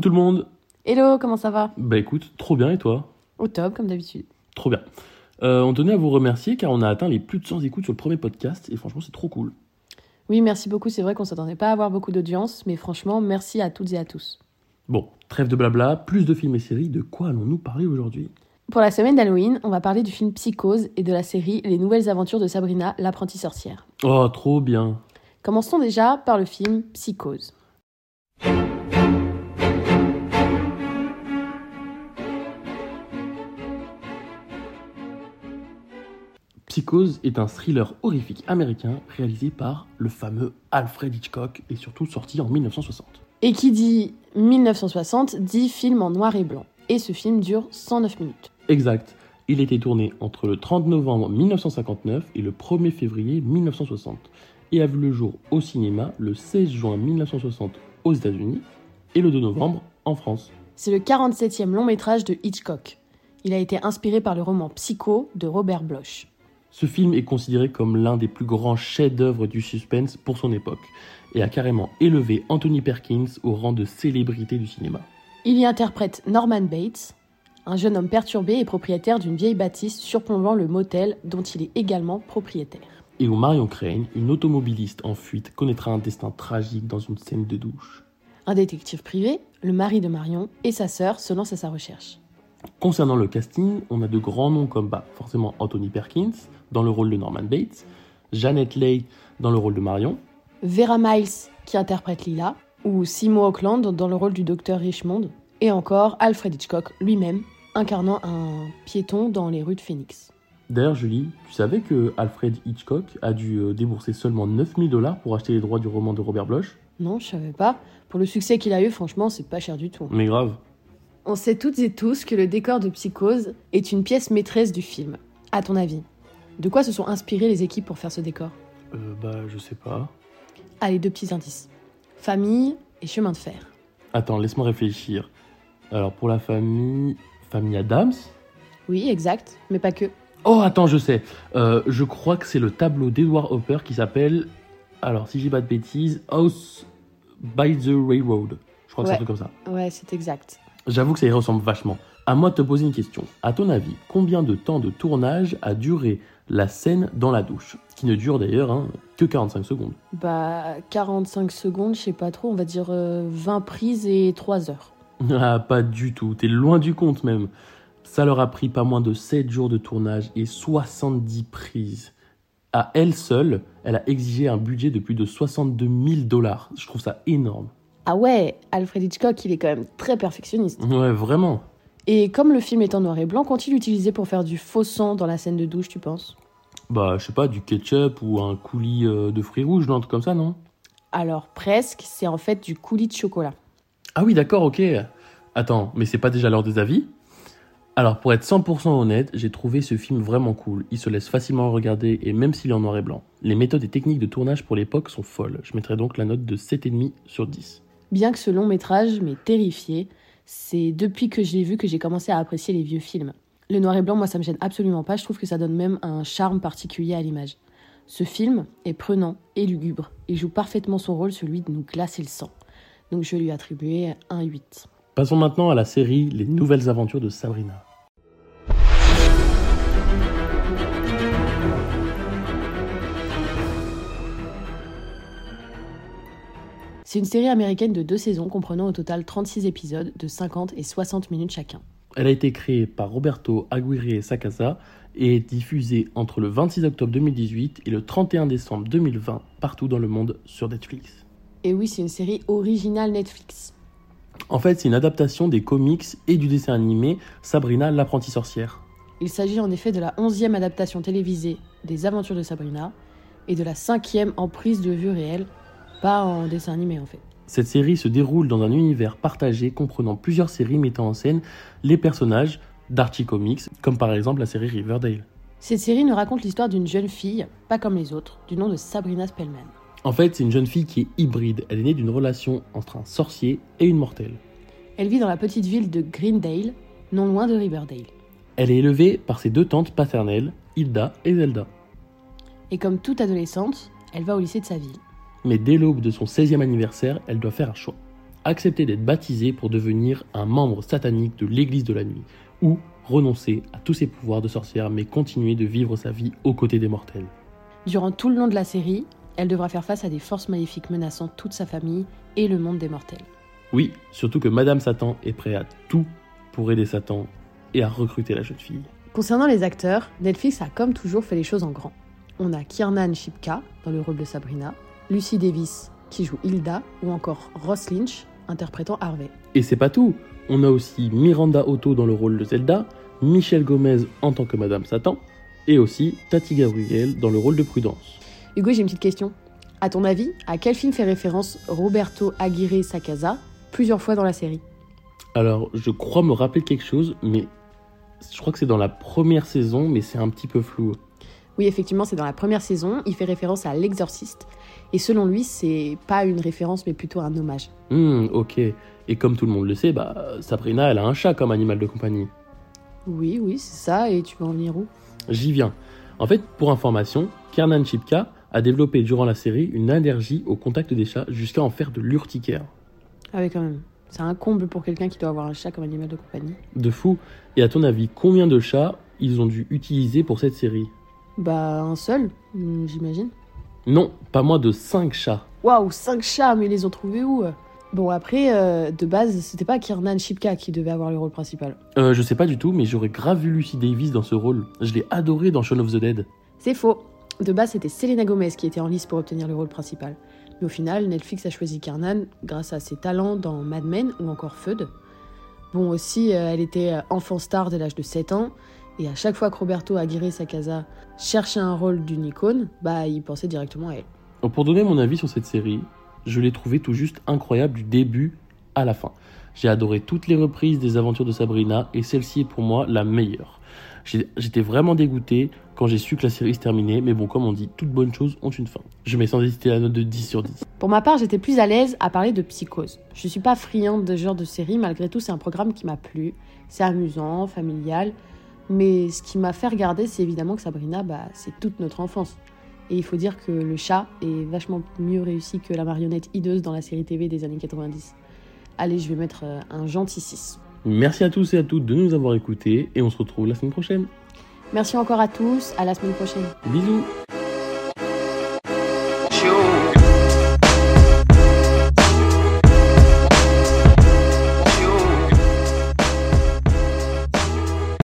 Coucou tout le monde Hello, comment ça va? Bah écoute, trop bien et toi? Au top, comme d'habitude. Trop bien. Euh, on tenait à vous remercier car on a atteint les plus de 100 écoutes sur le premier podcast et franchement c'est trop cool. Oui, merci beaucoup. C'est vrai qu'on s'attendait pas à avoir beaucoup d'audience, mais franchement, merci à toutes et à tous. Bon, trêve de blabla, plus de films et séries, de quoi allons-nous parler aujourd'hui? Pour la semaine d'Halloween, on va parler du film Psychose et de la série Les nouvelles aventures de Sabrina, l'apprentie sorcière. Oh, trop bien Commençons déjà par le film Psychose. Psychose est un thriller horrifique américain réalisé par le fameux Alfred Hitchcock et surtout sorti en 1960. Et qui dit 1960 dit film en noir et blanc. Et ce film dure 109 minutes. Exact. Il été tourné entre le 30 novembre 1959 et le 1er février 1960 et a vu le jour au cinéma le 16 juin 1960 aux États-Unis et le 2 novembre en France. C'est le 47e long métrage de Hitchcock. Il a été inspiré par le roman Psycho de Robert Bloch. Ce film est considéré comme l'un des plus grands chefs-d'œuvre du suspense pour son époque et a carrément élevé Anthony Perkins au rang de célébrité du cinéma. Il y interprète Norman Bates, un jeune homme perturbé et propriétaire d'une vieille bâtisse surplombant le motel dont il est également propriétaire. Et où Marion Crane, une automobiliste en fuite, connaîtra un destin tragique dans une scène de douche. Un détective privé, le mari de Marion et sa sœur se lancent à sa recherche. Concernant le casting, on a de grands noms comme bah, forcément Anthony Perkins dans le rôle de Norman Bates, Janet Leigh dans le rôle de Marion, Vera Miles qui interprète Lila, ou Simo Auckland dans le rôle du docteur Richmond, et encore Alfred Hitchcock lui-même, incarnant un piéton dans les rues de Phoenix. D'ailleurs, Julie, tu savais que Alfred Hitchcock a dû euh, débourser seulement 9000 dollars pour acheter les droits du roman de Robert Bloch? Non, je savais pas. Pour le succès qu'il a eu, franchement, c'est pas cher du tout. Mais grave. On sait toutes et tous que le décor de Psychose est une pièce maîtresse du film. À ton avis, de quoi se sont inspirées les équipes pour faire ce décor Euh, bah, je sais pas. Allez, deux petits indices. Famille et chemin de fer. Attends, laisse-moi réfléchir. Alors, pour la famille. Famille Adams Oui, exact, mais pas que. Oh, attends, je sais. Euh, je crois que c'est le tableau d'Edward Hopper qui s'appelle. Alors, si j'ai pas de bêtises, House by the Railroad. Je crois que c'est un truc comme ça. Ouais, c'est exact. J'avoue que ça y ressemble vachement. À moi de te poser une question. À ton avis, combien de temps de tournage a duré la scène dans la douche Qui ne dure d'ailleurs hein, que 45 secondes. Bah, 45 secondes, je sais pas trop, on va dire euh, 20 prises et 3 heures. Ah, pas du tout. T'es loin du compte même. Ça leur a pris pas moins de 7 jours de tournage et 70 prises. À elle seule, elle a exigé un budget de plus de 62 000 dollars. Je trouve ça énorme. Ah ouais, Alfred Hitchcock, il est quand même très perfectionniste. Ouais, vraiment. Et comme le film est en noir et blanc, qu'ont-ils utilisé pour faire du faux sang dans la scène de douche, tu penses? Bah, je sais pas, du ketchup ou un coulis euh, de fruits rouges, non, un truc comme ça, non? Alors presque, c'est en fait du coulis de chocolat. Ah oui, d'accord, ok. Attends, mais c'est pas déjà l'heure des avis? Alors, pour être 100% honnête, j'ai trouvé ce film vraiment cool. Il se laisse facilement regarder et même s'il est en noir et blanc. Les méthodes et techniques de tournage pour l'époque sont folles. Je mettrai donc la note de 7,5 sur 10. Bien que ce long métrage m'ait terrifié, c'est depuis que je l'ai vu que j'ai commencé à apprécier les vieux films. Le noir et blanc, moi, ça me gêne absolument pas. Je trouve que ça donne même un charme particulier à l'image. Ce film est prenant et lugubre. Il joue parfaitement son rôle, celui de nous glacer le sang. Donc je vais lui attribuer un 8. Passons maintenant à la série Les Nouvelles Aventures de Sabrina. C'est une série américaine de deux saisons comprenant au total 36 épisodes de 50 et 60 minutes chacun. Elle a été créée par Roberto Aguirre Sacasa et est diffusée entre le 26 octobre 2018 et le 31 décembre 2020 partout dans le monde sur Netflix. Et oui, c'est une série originale Netflix. En fait, c'est une adaptation des comics et du dessin animé Sabrina l'apprentie sorcière. Il s'agit en effet de la onzième adaptation télévisée des aventures de Sabrina et de la cinquième en prise de vue réelle, pas en dessin animé en fait. Cette série se déroule dans un univers partagé comprenant plusieurs séries mettant en scène les personnages d'Archie Comics, comme par exemple la série Riverdale. Cette série nous raconte l'histoire d'une jeune fille, pas comme les autres, du nom de Sabrina Spellman. En fait, c'est une jeune fille qui est hybride. Elle est née d'une relation entre un sorcier et une mortelle. Elle vit dans la petite ville de Greendale, non loin de Riverdale. Elle est élevée par ses deux tantes paternelles, Hilda et Zelda. Et comme toute adolescente, elle va au lycée de sa ville. Mais dès l'aube de son 16e anniversaire, elle doit faire un choix. accepter d'être baptisé pour devenir un membre satanique de l'église de la nuit, ou renoncer à tous ses pouvoirs de sorcière mais continuer de vivre sa vie aux côtés des mortels. Durant tout le long de la série, elle devra faire face à des forces maléfiques menaçant toute sa famille et le monde des mortels. Oui, surtout que Madame Satan est prête à tout pour aider Satan et à recruter la jeune fille. Concernant les acteurs, Netflix a comme toujours fait les choses en grand. On a Kiernan Shipka dans le rôle de Sabrina, Lucy Davis qui joue Hilda ou encore Ross Lynch interprétant Harvey. Et c'est pas tout, on a aussi Miranda Otto dans le rôle de Zelda, Michelle Gomez en tant que Madame Satan, et aussi Tati Gabriel dans le rôle de Prudence. Hugo, j'ai une petite question. À ton avis, à quel film fait référence Roberto Aguirre Sacasa plusieurs fois dans la série? Alors, je crois me rappeler quelque chose, mais je crois que c'est dans la première saison, mais c'est un petit peu flou. Oui, effectivement, c'est dans la première saison. Il fait référence à L'Exorciste. Et selon lui, c'est pas une référence, mais plutôt un hommage. Hmm, ok. Et comme tout le monde le sait, bah, Sabrina, elle a un chat comme animal de compagnie. Oui, oui, c'est ça. Et tu veux en venir où? J'y viens. En fait, pour information, Kiernan Chipka a développé durant la série une allergie au contact des chats jusqu'à en faire de l'urticaire. Ah oui, quand même. C'est un comble pour quelqu'un qui doit avoir un chat comme animal de compagnie. De fou. Et à ton avis, combien de chats ils ont dû utiliser pour cette série? Bah, un seul, hmm, j'imagine. Non, pas moins de 5 chats. Waouh, 5 chats, mais ils les ont trouvés où Bon, après, euh, de base, c'était pas Kiernan Shipka qui devait avoir le rôle principal. Euh, je sais pas du tout, mais j'aurais grave vu Lucy Davis dans ce rôle. Je l'ai adoré dans Shaun of the Dead. C'est faux. De base, c'était Selena Gomez qui était en lice pour obtenir le rôle principal. Mais au final, Netflix a choisi Kiernan grâce à ses talents dans Mad Men ou encore Feud. Bon, aussi, euh, elle était euh, enfant star dès l'âge de 7 ans. Et à chaque fois que Roberto Aguirre Sacasa cherchait un rôle d'une icône, bah, il pensait directement à elle. Donc, Pour donner mon avis sur cette série, je l'ai trouvée tout juste incroyable du début à la fin. J'ai adoré toutes les reprises des aventures de Sabrina et celle-ci est pour moi la meilleure. J'étais vraiment dégoûté quand j'ai su que la série se terminait, mais bon, comme on dit, toutes bonnes choses ont une fin. Je mets sans hésiter la note de 10 sur 10. Pour ma part, j'étais plus à l'aise à parler de psychose. Je suis pas friande de ce genre de série, malgré tout, c'est un programme qui m'a plu. C'est amusant, familial. Mais ce qui m'a fait regarder, c'est évidemment que Sabrina, bah, c'est toute notre enfance. Et il faut dire que le chat est vachement mieux réussi que la marionnette hideuse dans la série TV des années 90. Allez, je vais mettre euh, un gentil 6. Merci à tous et à toutes de nous avoir écoutés et on se retrouve la semaine prochaine. Merci encore à tous, à la semaine prochaine. Bisous